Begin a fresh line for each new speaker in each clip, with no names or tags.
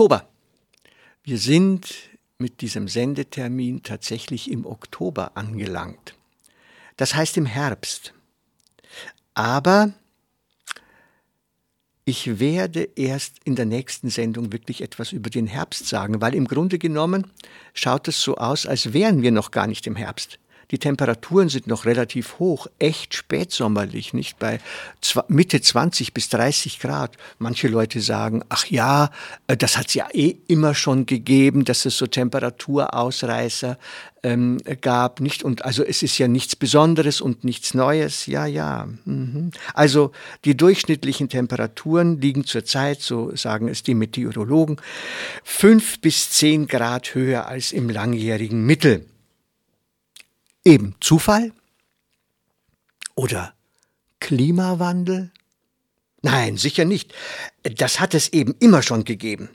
Oktober. Wir sind mit diesem Sendetermin tatsächlich im Oktober angelangt. Das heißt im Herbst. Aber ich werde erst in der nächsten Sendung wirklich etwas über den Herbst sagen, weil im Grunde genommen schaut es so aus, als wären wir noch gar nicht im Herbst. Die Temperaturen sind noch relativ hoch, echt spätsommerlich, nicht bei Mitte 20 bis 30 Grad. Manche Leute sagen, ach ja, äh, das hat es ja eh immer schon gegeben, dass es so Temperaturausreißer ähm, gab, nicht? Und also es ist ja nichts Besonderes und nichts Neues. Ja, ja. Mhm. Also die durchschnittlichen Temperaturen liegen zurzeit, so sagen es die Meteorologen, fünf bis zehn Grad höher als im langjährigen Mittel. Eben Zufall? Oder Klimawandel? Nein, sicher nicht. Das hat es eben immer schon gegeben.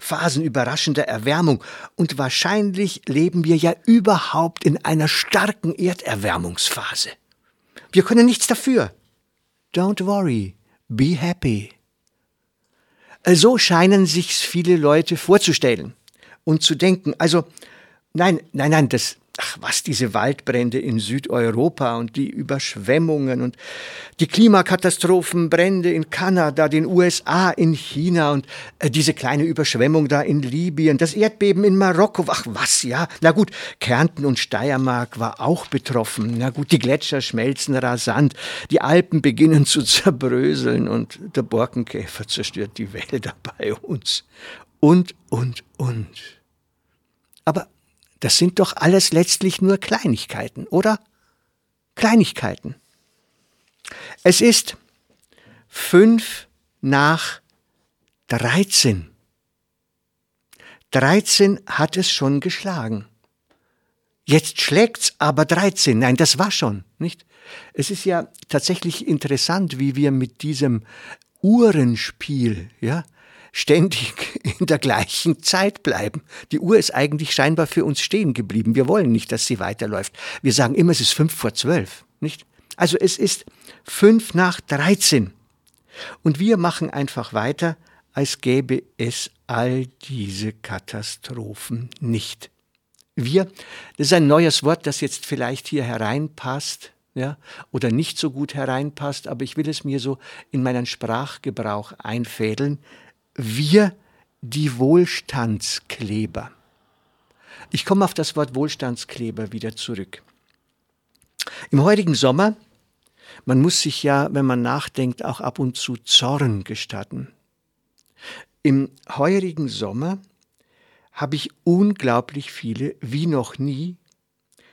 Phasen überraschender Erwärmung und wahrscheinlich leben wir ja überhaupt in einer starken Erderwärmungsphase. Wir können nichts dafür. Don't worry, be happy. So scheinen sich's viele Leute vorzustellen und zu denken. Also, nein, nein, nein, das, ach was, diese Waldbrände in Südeuropa und die Überschwemmungen und die Klimakatastrophen, Brände in Kanada, den USA, in China und äh, diese kleine Überschwemmung da in Libyen, das Erdbeben in Marokko, ach was, ja. Na gut, Kärnten und Steiermark war auch betroffen. Na gut, die Gletscher schmelzen rasant, die Alpen beginnen zu zerbröseln und der Borkenkäfer zerstört die Wälder bei uns. Und, und, und. Aber das sind doch alles letztlich nur Kleinigkeiten, oder? Kleinigkeiten. Es ist fünf nach dreizehn. Dreizehn hat es schon geschlagen. Jetzt schlägt's aber dreizehn. Nein, das war schon, nicht? Es ist ja tatsächlich interessant, wie wir mit diesem Uhrenspiel, ja, ständig in der gleichen Zeit bleiben. Die Uhr ist eigentlich scheinbar für uns stehen geblieben. Wir wollen nicht, dass sie weiterläuft. Wir sagen immer, es ist fünf vor zwölf, nicht? Also es ist fünf nach dreizehn. Und wir machen einfach weiter, als gäbe es all diese Katastrophen nicht. Wir, das ist ein neues Wort, das jetzt vielleicht hier hereinpasst, ja, oder nicht so gut hereinpasst, aber ich will es mir so in meinen Sprachgebrauch einfädeln wir die Wohlstandskleber. Ich komme auf das Wort Wohlstandskleber wieder zurück. Im heutigen Sommer, man muss sich ja, wenn man nachdenkt, auch ab und zu Zorn gestatten. Im heurigen Sommer habe ich unglaublich viele, wie noch nie,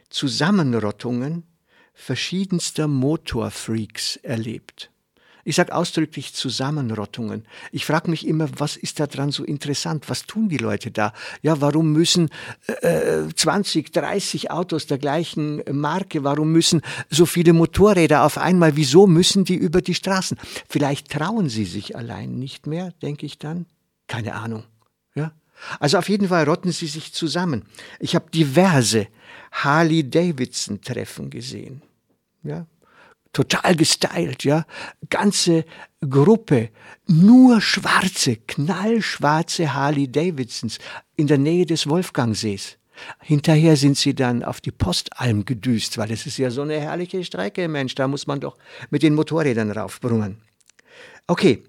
Zusammenrottungen verschiedenster Motorfreaks erlebt. Ich sage ausdrücklich Zusammenrottungen. Ich frage mich immer, was ist da dran so interessant? Was tun die Leute da? Ja, warum müssen äh, 20, 30 Autos der gleichen Marke, warum müssen so viele Motorräder auf einmal? Wieso müssen die über die Straßen? Vielleicht trauen sie sich allein nicht mehr, denke ich dann. Keine Ahnung. Ja? Also auf jeden Fall rotten sie sich zusammen. Ich habe diverse Harley-Davidson-Treffen gesehen. Ja, total gestylt, ja. Ganze Gruppe, nur schwarze, knallschwarze Harley Davidsons in der Nähe des Wolfgangsees. Hinterher sind sie dann auf die Postalm gedüst, weil es ist ja so eine herrliche Strecke, Mensch, da muss man doch mit den Motorrädern raufbrummen. Okay,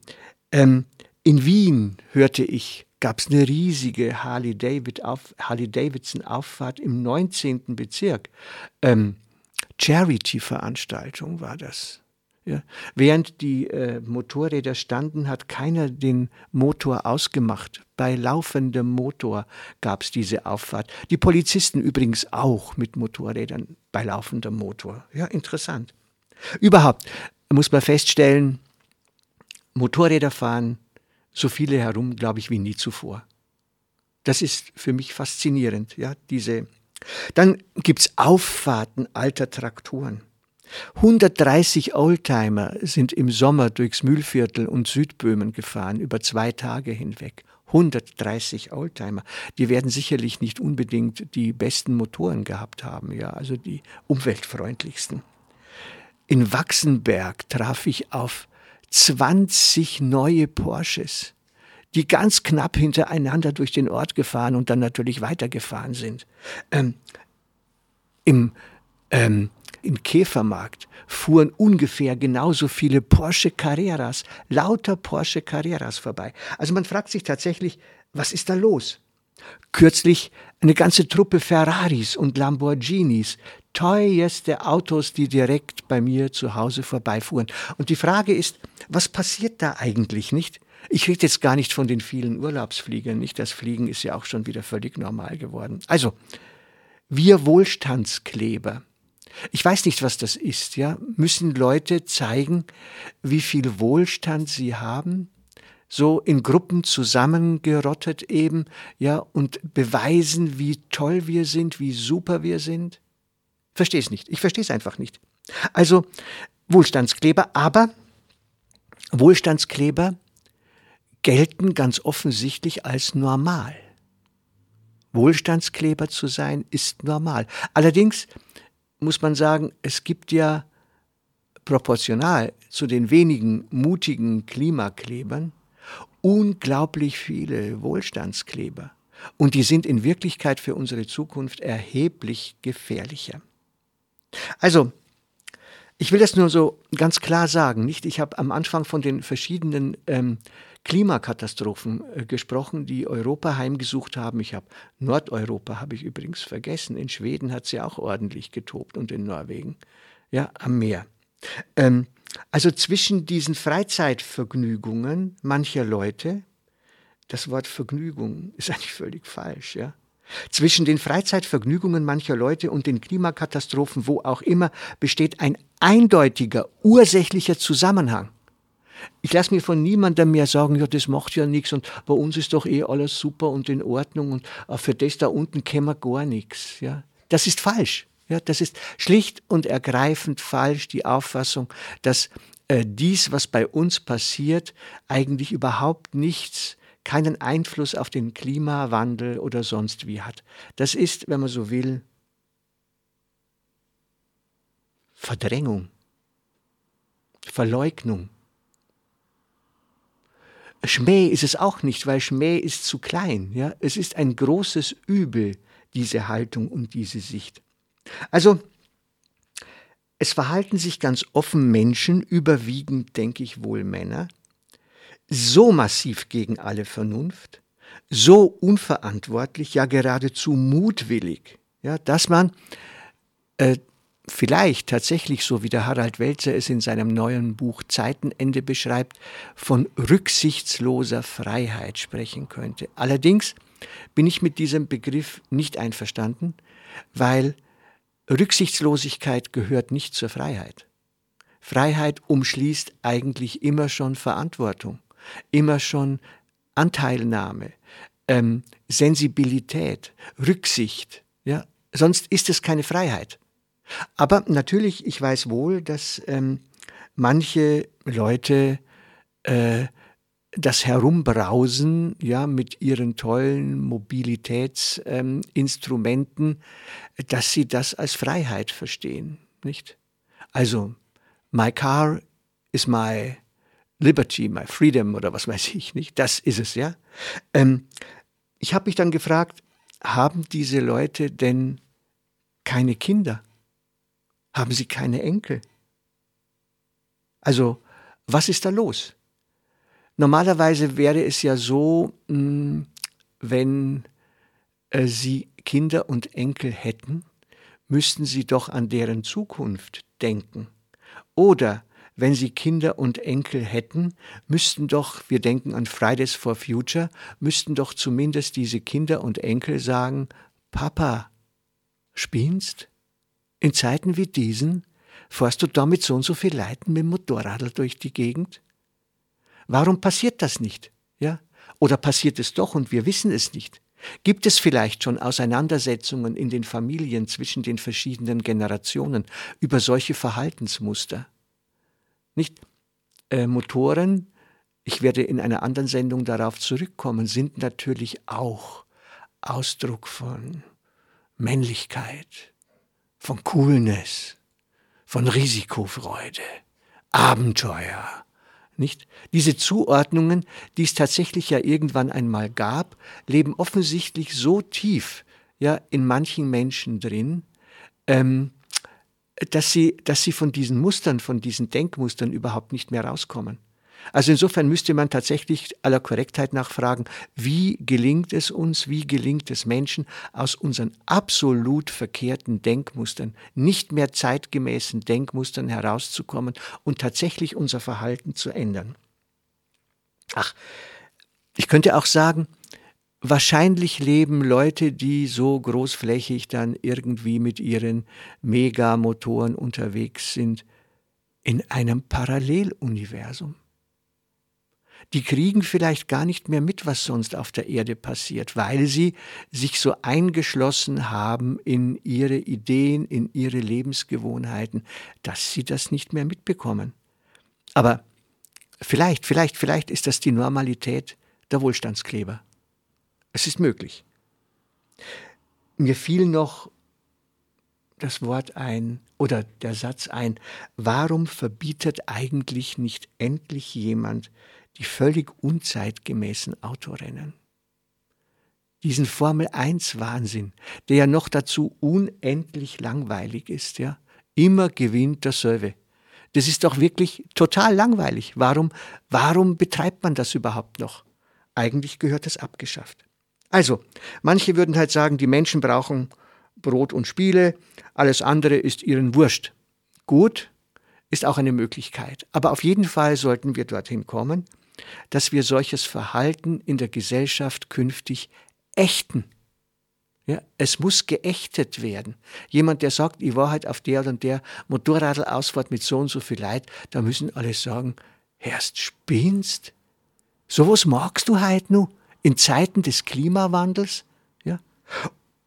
ähm, in Wien hörte ich, gab es eine riesige Harley, David auf, Harley im 19. Bezirk. Ähm, Charity-Veranstaltung war das. Ja. Während die äh, Motorräder standen, hat keiner den Motor ausgemacht. Bei laufendem Motor gab es diese Auffahrt. Die Polizisten übrigens auch mit Motorrädern bei laufendem Motor. Ja, interessant. Überhaupt, muss man feststellen, Motorräder fahren so viele herum, glaube ich, wie nie zuvor. Das ist für mich faszinierend, ja, diese. Dann gibt's Auffahrten alter Traktoren. 130 Oldtimer sind im Sommer durchs Mühlviertel und Südböhmen gefahren, über zwei Tage hinweg. 130 Oldtimer. Die werden sicherlich nicht unbedingt die besten Motoren gehabt haben, ja, also die umweltfreundlichsten. In Wachsenberg traf ich auf 20 neue Porsches, die ganz knapp hintereinander durch den Ort gefahren und dann natürlich weitergefahren sind. Ähm, Im ähm, in Käfermarkt fuhren ungefähr genauso viele Porsche Carreras, lauter Porsche Carreras vorbei. Also man fragt sich tatsächlich, was ist da los? Kürzlich eine ganze Truppe Ferraris und Lamborghinis, teuerste Autos, die direkt bei mir zu Hause vorbeifuhren. Und die Frage ist, was passiert da eigentlich nicht? Ich rede jetzt gar nicht von den vielen Urlaubsfliegern, nicht? Das Fliegen ist ja auch schon wieder völlig normal geworden. Also, wir Wohlstandskleber, ich weiß nicht, was das ist, ja. Müssen Leute zeigen, wie viel Wohlstand sie haben? So in Gruppen zusammengerottet eben, ja, und beweisen, wie toll wir sind, wie super wir sind? Verstehe es nicht. Ich verstehe es einfach nicht. Also, Wohlstandskleber, aber Wohlstandskleber gelten ganz offensichtlich als normal. Wohlstandskleber zu sein ist normal. Allerdings muss man sagen, es gibt ja proportional zu den wenigen mutigen Klimaklebern unglaublich viele Wohlstandskleber. Und die sind in Wirklichkeit für unsere Zukunft erheblich gefährlicher. Also, ich will das nur so ganz klar sagen, nicht? Ich habe am Anfang von den verschiedenen ähm, Klimakatastrophen äh, gesprochen, die Europa heimgesucht haben. Ich habe Nordeuropa habe ich übrigens vergessen. In Schweden hat es ja auch ordentlich getobt und in Norwegen, ja, am Meer. Ähm, also zwischen diesen Freizeitvergnügungen mancher Leute, das Wort Vergnügung ist eigentlich völlig falsch, ja. Zwischen den Freizeitvergnügungen mancher Leute und den Klimakatastrophen, wo auch immer, besteht ein eindeutiger, ursächlicher Zusammenhang. Ich lasse mir von niemandem mehr sagen, ja, das macht ja nichts und bei uns ist doch eh alles super und in Ordnung und äh, für das da unten käme gar nichts. Ja. Das ist falsch. Ja, das ist schlicht und ergreifend falsch, die Auffassung, dass äh, dies, was bei uns passiert, eigentlich überhaupt nichts keinen Einfluss auf den Klimawandel oder sonst wie hat. Das ist, wenn man so will, Verdrängung, Verleugnung. Schmäh ist es auch nicht, weil Schmäh ist zu klein. Ja? Es ist ein großes Übel, diese Haltung und diese Sicht. Also, es verhalten sich ganz offen Menschen, überwiegend, denke ich wohl Männer, so massiv gegen alle Vernunft, so unverantwortlich, ja geradezu mutwillig, ja, dass man äh, vielleicht tatsächlich, so wie der Harald Welzer es in seinem neuen Buch Zeitenende beschreibt, von rücksichtsloser Freiheit sprechen könnte. Allerdings bin ich mit diesem Begriff nicht einverstanden, weil Rücksichtslosigkeit gehört nicht zur Freiheit. Freiheit umschließt eigentlich immer schon Verantwortung immer schon Anteilnahme, ähm, Sensibilität, Rücksicht. Ja? Sonst ist es keine Freiheit. Aber natürlich, ich weiß wohl, dass ähm, manche Leute äh, das Herumbrausen ja mit ihren tollen Mobilitätsinstrumenten, ähm, dass sie das als Freiheit verstehen, nicht? Also, my car is my Liberty, my freedom oder was weiß ich nicht. Das ist es, ja. Ähm, ich habe mich dann gefragt, haben diese Leute denn keine Kinder? Haben sie keine Enkel? Also, was ist da los? Normalerweise wäre es ja so, hm, wenn äh, sie Kinder und Enkel hätten, müssten sie doch an deren Zukunft denken. Oder wenn sie Kinder und Enkel hätten, müssten doch, wir denken an Fridays for Future, müssten doch zumindest diese Kinder und Enkel sagen, Papa, spinnst? In Zeiten wie diesen fährst du damit so und so viel Leuten mit dem Motorradl durch die Gegend? Warum passiert das nicht? Ja? Oder passiert es doch und wir wissen es nicht? Gibt es vielleicht schon Auseinandersetzungen in den Familien zwischen den verschiedenen Generationen über solche Verhaltensmuster? Nicht äh, Motoren, ich werde in einer anderen Sendung darauf zurückkommen, sind natürlich auch Ausdruck von Männlichkeit, von Coolness, von Risikofreude, Abenteuer, nicht? Diese Zuordnungen, die es tatsächlich ja irgendwann einmal gab, leben offensichtlich so tief ja, in manchen Menschen drin, ähm, dass, sie, dass sie von diesen Mustern, von diesen Denkmustern überhaupt nicht mehr rauskommen. Also insofern müsste man tatsächlich aller Korrektheit nachfragen, wie gelingt es uns, wie gelingt es Menschen, aus unseren absolut verkehrten Denkmustern, nicht mehr zeitgemäßen Denkmustern herauszukommen und tatsächlich unser Verhalten zu ändern. Ach, ich könnte auch sagen, wahrscheinlich leben Leute, die so großflächig dann irgendwie mit ihren Megamotoren unterwegs sind, in einem Paralleluniversum die kriegen vielleicht gar nicht mehr mit, was sonst auf der Erde passiert, weil sie sich so eingeschlossen haben in ihre Ideen, in ihre Lebensgewohnheiten, dass sie das nicht mehr mitbekommen. Aber vielleicht, vielleicht, vielleicht ist das die Normalität der Wohlstandskleber. Es ist möglich. Mir fiel noch das Wort ein oder der Satz ein, warum verbietet eigentlich nicht endlich jemand die völlig unzeitgemäßen Autorennen. Diesen Formel 1 Wahnsinn, der ja noch dazu unendlich langweilig ist, ja. Immer gewinnt derselbe. Das ist doch wirklich total langweilig. Warum, warum betreibt man das überhaupt noch? Eigentlich gehört das abgeschafft. Also, manche würden halt sagen, die Menschen brauchen Brot und Spiele, alles andere ist ihnen wurscht. Gut, ist auch eine Möglichkeit. Aber auf jeden Fall sollten wir dorthin kommen, dass wir solches Verhalten in der Gesellschaft künftig ächten. Ja, es muss geächtet werden. Jemand, der sagt, ich war halt auf der oder der Motorradelausfahrt mit so und so viel Leid, da müssen alle sagen, Herrst, spinnst? Sowas magst du halt nur in Zeiten des Klimawandels? Ja?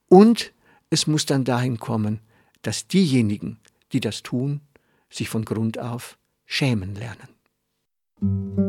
Und es muss dann dahin kommen, dass diejenigen, die das tun, sich von Grund auf schämen lernen.